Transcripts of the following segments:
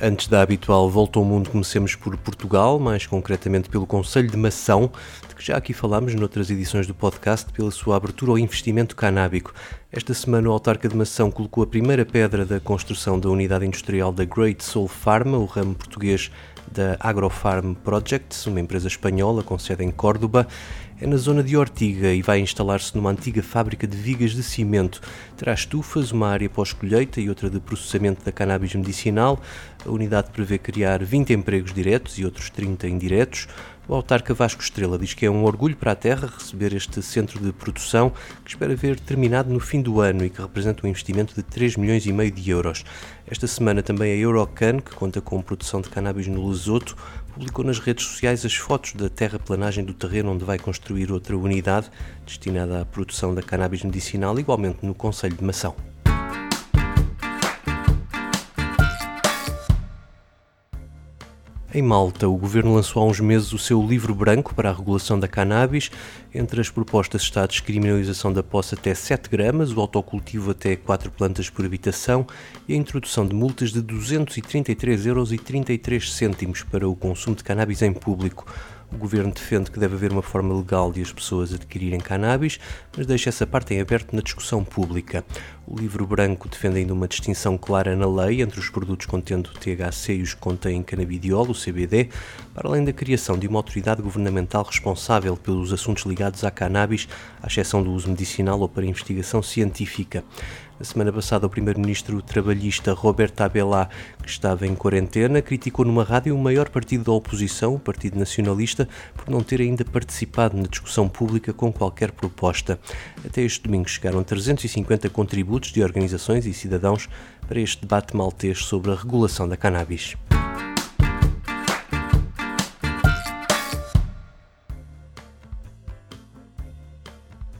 Antes da habitual volta ao mundo, comecemos por Portugal, mais concretamente pelo Conselho de Mação, de que já aqui falámos noutras edições do podcast, pela sua abertura ao investimento canábico. Esta semana, o autarca de Mação colocou a primeira pedra da construção da unidade industrial da Great Soul Pharma, o ramo português da Agrofarm Projects, uma empresa espanhola com sede em Córdoba. É na zona de Ortiga e vai instalar-se numa antiga fábrica de vigas de cimento. Terá estufas, uma área pós-colheita e outra de processamento da cannabis medicinal. A unidade prevê criar 20 empregos diretos e outros 30 indiretos. O autarca Vasco Estrela diz que é um orgulho para a terra receber este centro de produção que espera ver terminado no fim do ano e que representa um investimento de 3 milhões e meio de euros. Esta semana também a Eurocan, que conta com produção de cannabis no Lesoto, publicou nas redes sociais as fotos da terraplanagem do terreno onde vai construir outra unidade destinada à produção da cannabis medicinal, igualmente no Conselho de Mação. Em Malta, o governo lançou há uns meses o seu livro branco para a regulação da cannabis. Entre as propostas está a descriminalização da posse até 7 gramas, o autocultivo até 4 plantas por habitação e a introdução de multas de 233,33 euros para o consumo de cannabis em público. O governo defende que deve haver uma forma legal de as pessoas adquirirem cannabis, mas deixa essa parte em aberto na discussão pública. O livro branco defende ainda uma distinção clara na lei entre os produtos contendo THC e os que contêm canabidiol, o CBD, para além da criação de uma autoridade governamental responsável pelos assuntos ligados à cannabis, à exceção do uso medicinal ou para investigação científica. Na semana passada, o primeiro-ministro trabalhista Roberto Abelá, que estava em quarentena, criticou numa rádio o maior partido da oposição, o Partido Nacionalista, por não ter ainda participado na discussão pública com qualquer proposta. Até este domingo chegaram 350 contributos de organizações e cidadãos para este debate maltês sobre a regulação da cannabis.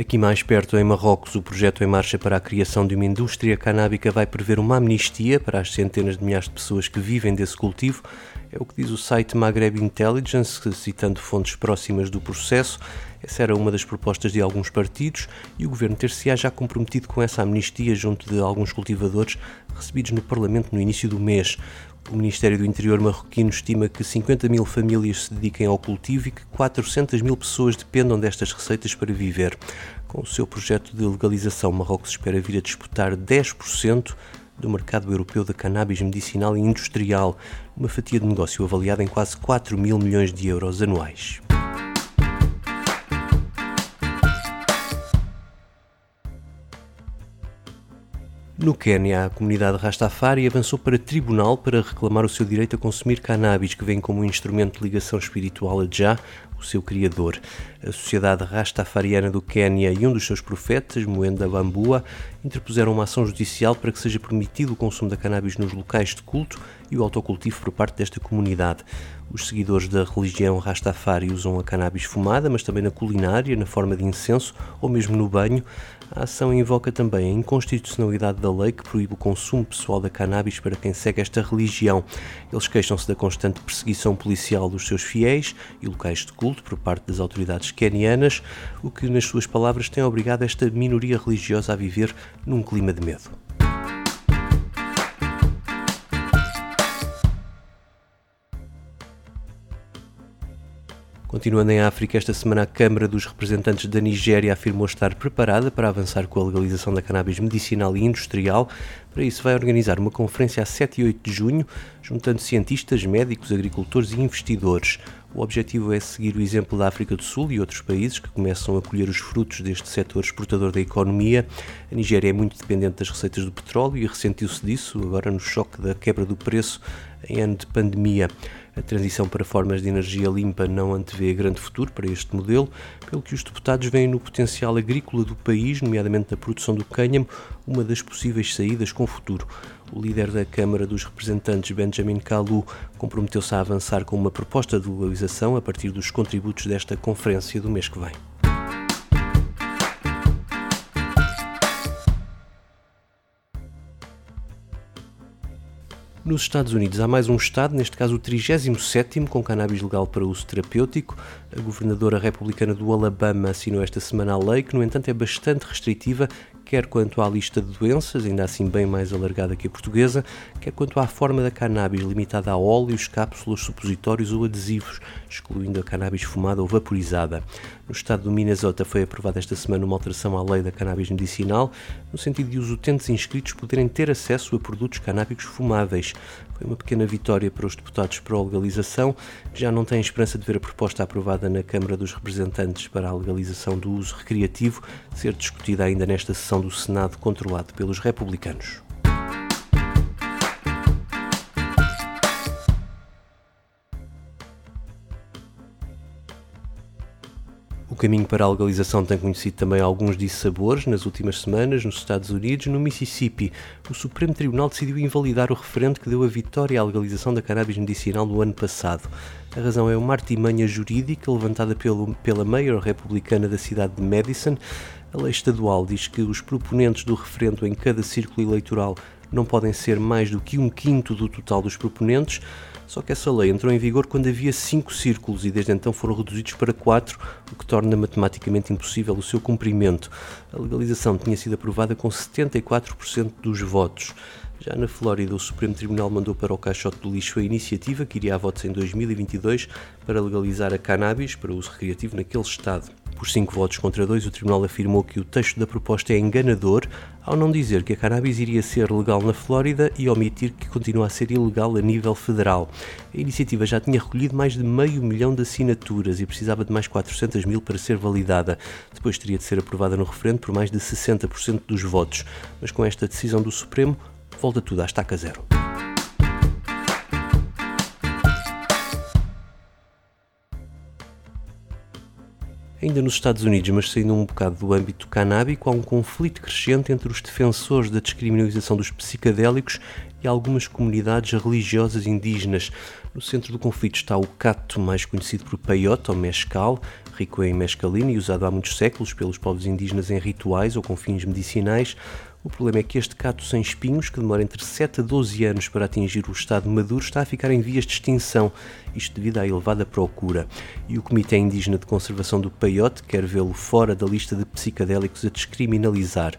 Aqui mais perto, em Marrocos, o projeto em marcha para a criação de uma indústria canábica vai prever uma amnistia para as centenas de milhares de pessoas que vivem desse cultivo. É o que diz o site Maghreb Intelligence, citando fontes próximas do processo. Essa era uma das propostas de alguns partidos e o governo ter-se-á já comprometido com essa amnistia junto de alguns cultivadores recebidos no Parlamento no início do mês. O Ministério do Interior marroquino estima que 50 mil famílias se dediquem ao cultivo e que 400 mil pessoas dependam destas receitas para viver. Com o seu projeto de legalização, Marrocos espera vir a disputar 10% do mercado europeu da cannabis medicinal e industrial, uma fatia de negócio avaliada em quase 4 mil milhões de euros anuais. No Quênia, a comunidade Rastafari avançou para tribunal para reclamar o seu direito a consumir cannabis, que vem como um instrumento de ligação espiritual a Já, o seu criador. A sociedade rastafariana do Quênia e um dos seus profetas, Moenda Bambua, interpuseram uma ação judicial para que seja permitido o consumo da cannabis nos locais de culto e o autocultivo por parte desta comunidade. Os seguidores da religião Rastafari usam a cannabis fumada, mas também na culinária, na forma de incenso ou mesmo no banho. A ação invoca também a inconstitucionalidade da lei que proíbe o consumo pessoal da cannabis para quem segue esta religião. Eles queixam-se da constante perseguição policial dos seus fiéis e locais de culto por parte das autoridades quenianas, o que, nas suas palavras, tem obrigado esta minoria religiosa a viver num clima de medo. Continuando em África, esta semana a Câmara dos Representantes da Nigéria afirmou estar preparada para avançar com a legalização da cannabis medicinal e industrial. Para isso, vai organizar uma conferência a 7 e 8 de junho, juntando cientistas, médicos, agricultores e investidores. O objetivo é seguir o exemplo da África do Sul e outros países que começam a colher os frutos deste setor exportador da economia. A Nigéria é muito dependente das receitas do petróleo e ressentiu-se disso agora no choque da quebra do preço em ano de pandemia. A transição para formas de energia limpa não antevê grande futuro para este modelo, pelo que os deputados veem no potencial agrícola do país, nomeadamente na produção do cânhamo, uma das possíveis saídas com futuro. O líder da Câmara dos Representantes, Benjamin Kalu, comprometeu-se a avançar com uma proposta de legalização a partir dos contributos desta conferência do mês que vem. Nos Estados Unidos há mais um estado, neste caso o 37º, com cannabis legal para uso terapêutico. A governadora republicana do Alabama assinou esta semana a lei, que no entanto é bastante restritiva quer quanto à lista de doenças, ainda assim bem mais alargada que a portuguesa, quer quanto à forma da cannabis, limitada a óleos, cápsulas, supositórios ou adesivos, excluindo a cannabis fumada ou vaporizada. No estado do Minnesota foi aprovada esta semana uma alteração à lei da cannabis medicinal, no sentido de os utentes inscritos poderem ter acesso a produtos canábicos fumáveis. Foi uma pequena vitória para os deputados pró-legalização, que já não têm esperança de ver a proposta aprovada na Câmara dos Representantes para a legalização do uso recreativo ser discutida ainda nesta sessão do Senado controlado pelos republicanos. O caminho para a legalização tem conhecido também alguns dissabores nas últimas semanas nos Estados Unidos. No Mississippi, o Supremo Tribunal decidiu invalidar o referendo que deu a vitória à legalização da cannabis medicinal no ano passado. A razão é uma artimanha jurídica levantada pelo, pela mayor republicana da cidade de Madison. A lei estadual diz que os proponentes do referendo em cada círculo eleitoral não podem ser mais do que um quinto do total dos proponentes. Só que essa lei entrou em vigor quando havia cinco círculos e desde então foram reduzidos para quatro, o que torna matematicamente impossível o seu cumprimento. A legalização tinha sido aprovada com 74% dos votos. Já na Flórida, o Supremo Tribunal mandou para o caixote do lixo a iniciativa que iria a votos em 2022 para legalizar a cannabis para uso recreativo naquele estado. Por cinco votos contra dois, o Tribunal afirmou que o texto da proposta é enganador ao não dizer que a cannabis iria ser legal na Flórida e omitir que continua a ser ilegal a nível federal. A iniciativa já tinha recolhido mais de meio milhão de assinaturas e precisava de mais 400 mil para ser validada. Depois teria de ser aprovada no referendo por mais de 60% dos votos. Mas com esta decisão do Supremo, volta tudo à estaca zero. Ainda nos Estados Unidos, mas saindo um bocado do âmbito canábico, há um conflito crescente entre os defensores da descriminalização dos psicadélicos e algumas comunidades religiosas indígenas. No centro do conflito está o cato, mais conhecido por peyote ou mescal, rico em mescalina e usado há muitos séculos pelos povos indígenas em rituais ou com fins medicinais. O problema é que este cato sem espinhos, que demora entre 7 a 12 anos para atingir o estado maduro, está a ficar em vias de extinção, isto devido à elevada procura. E o Comitê Indígena de Conservação do Peiote quer vê-lo fora da lista de psicadélicos a descriminalizar.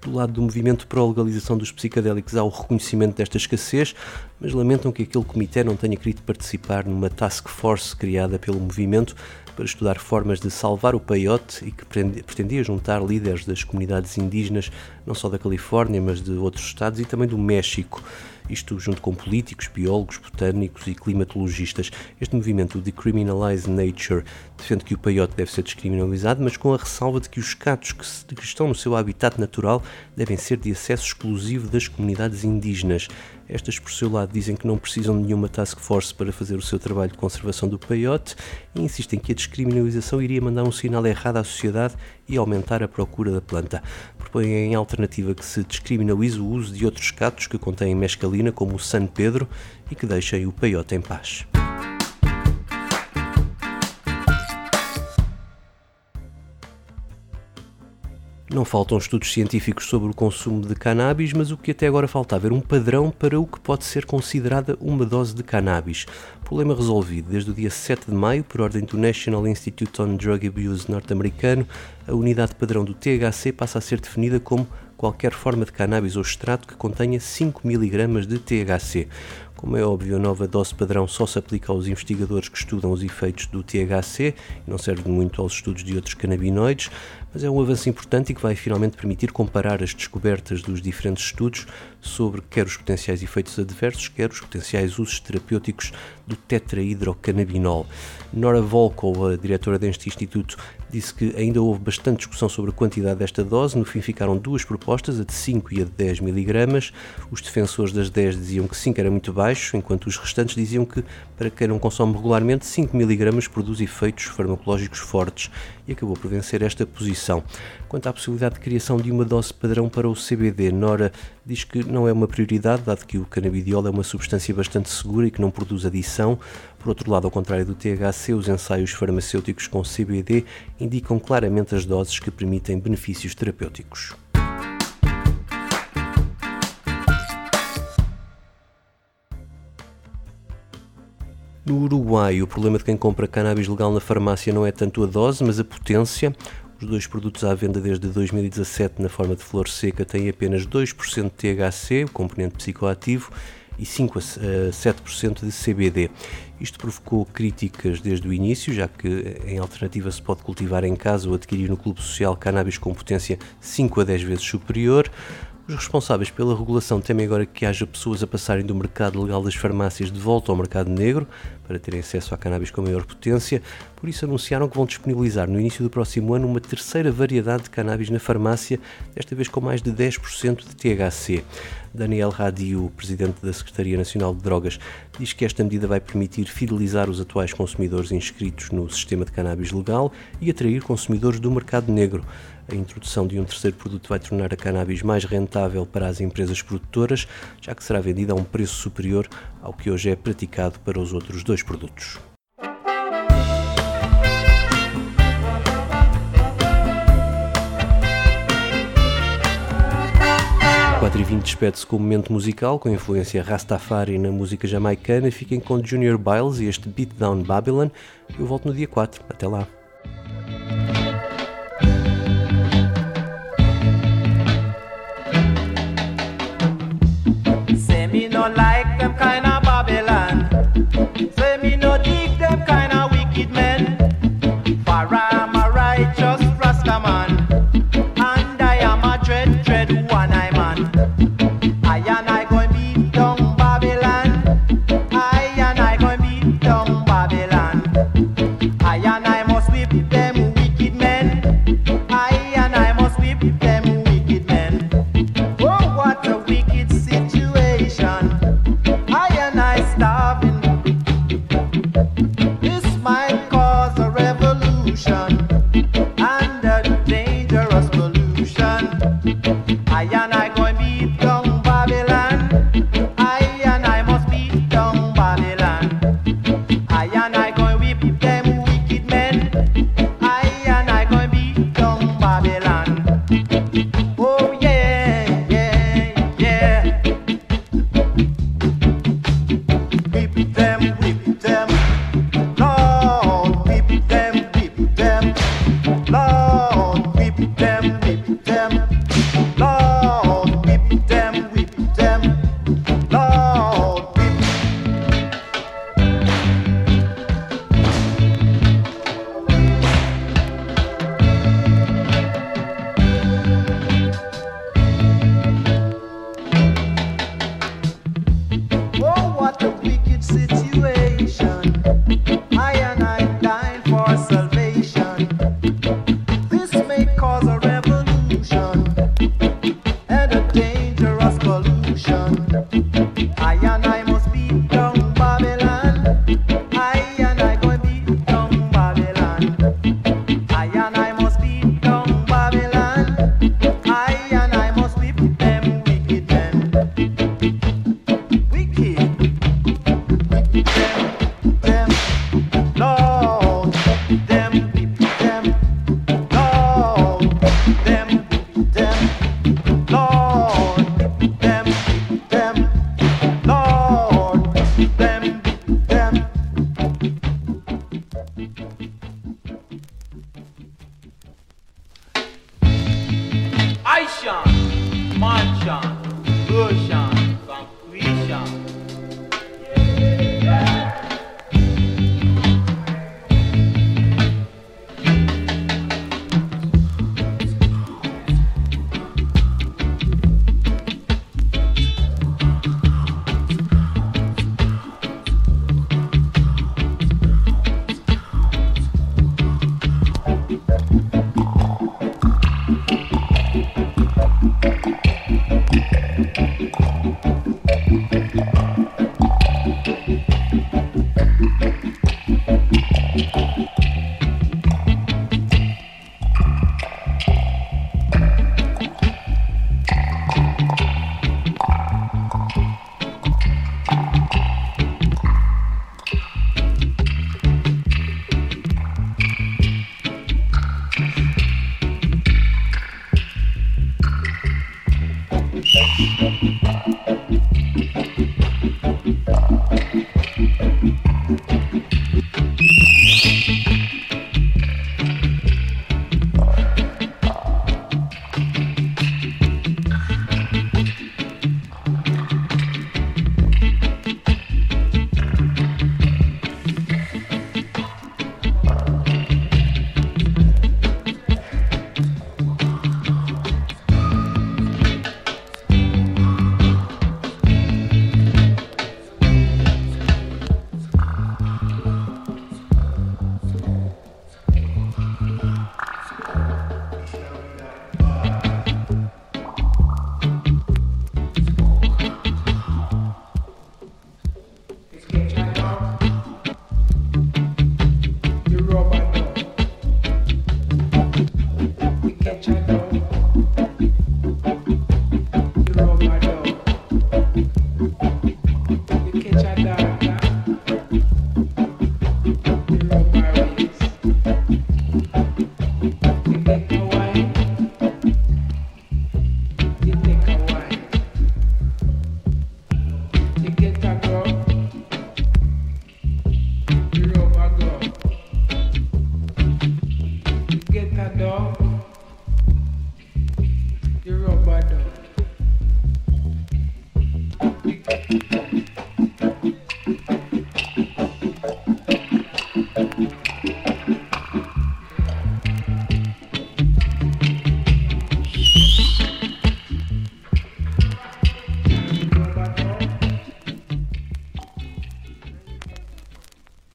Do lado do movimento pró-legalização dos psicadélicos há o reconhecimento desta escassez, mas lamentam que aquele comitê não tenha querido participar numa task force criada pelo movimento para estudar formas de salvar o peiote e que pretendia juntar líderes das comunidades indígenas, não só da Califórnia, mas de outros estados e também do México isto junto com políticos, biólogos, botânicos e climatologistas. Este movimento, Decriminalize Nature, defende que o peiote deve ser descriminalizado, mas com a ressalva de que os catos que, que estão no seu habitat natural devem ser de acesso exclusivo das comunidades indígenas. Estas, por seu lado, dizem que não precisam de nenhuma task force para fazer o seu trabalho de conservação do peiote e insistem que a descriminalização iria mandar um sinal errado à sociedade e aumentar a procura da planta. Propõem em alternativa que se descriminalize o uso de outros catos que contêm mescalina, como o San Pedro, e que deixem o peiote em paz. Não faltam estudos científicos sobre o consumo de cannabis, mas o que até agora falta é ver um padrão para o que pode ser considerada uma dose de cannabis. Problema resolvido. Desde o dia 7 de maio, por ordem do National Institute on Drug Abuse norte-americano, a unidade padrão do THC passa a ser definida como qualquer forma de cannabis ou extrato que contenha 5 mg de THC. Como é óbvio, a nova dose padrão só se aplica aos investigadores que estudam os efeitos do THC e não serve muito aos estudos de outros canabinoides, mas é um avanço importante e que vai finalmente permitir comparar as descobertas dos diferentes estudos sobre quer os potenciais efeitos adversos, quer os potenciais usos terapêuticos do tetrahidrocannabinol. Nora Volkow, a diretora deste instituto, disse que ainda houve bastante discussão sobre a quantidade desta dose. No fim ficaram duas propostas, a de 5 e a de 10 miligramas. Os defensores das 10 diziam que 5 era muito baixo, enquanto os restantes diziam que, para quem não consome regularmente, 5 miligramas produz efeitos farmacológicos fortes e acabou por vencer esta posição. Quanto à possibilidade de criação de uma dose padrão para o CBD, Nora diz que não é uma prioridade, dado que o canabidiol é uma substância bastante segura e que não produz adição. Por outro lado, ao contrário do THC, os ensaios farmacêuticos com CBD indicam claramente as doses que permitem benefícios terapêuticos. No Uruguai, o problema de quem compra cannabis legal na farmácia não é tanto a dose, mas a potência. Os dois produtos à venda desde 2017 na forma de flor seca têm apenas 2% de THC, o componente psicoativo, e 5 a 7% de CBD. Isto provocou críticas desde o início, já que em alternativa se pode cultivar em casa ou adquirir no clube social cannabis com potência 5 a 10 vezes superior. Os responsáveis pela regulação temem agora que haja pessoas a passarem do mercado legal das farmácias de volta ao mercado negro para terem acesso a cannabis com maior potência, por isso anunciaram que vão disponibilizar no início do próximo ano uma terceira variedade de cannabis na farmácia, desta vez com mais de 10% de THC. Daniel Radi, o presidente da Secretaria Nacional de Drogas, diz que esta medida vai permitir fidelizar os atuais consumidores inscritos no sistema de cannabis legal e atrair consumidores do mercado negro. A introdução de um terceiro produto vai tornar a cannabis mais rentável para as empresas produtoras, já que será vendida a um preço superior ao que hoje é praticado para os outros dois produtos. Quatro e 20 despede-se com um momento musical com influência Rastafari na música jamaicana. Fiquem com Junior Biles e este Beatdown Babylon. Eu volto no dia 4. Até lá.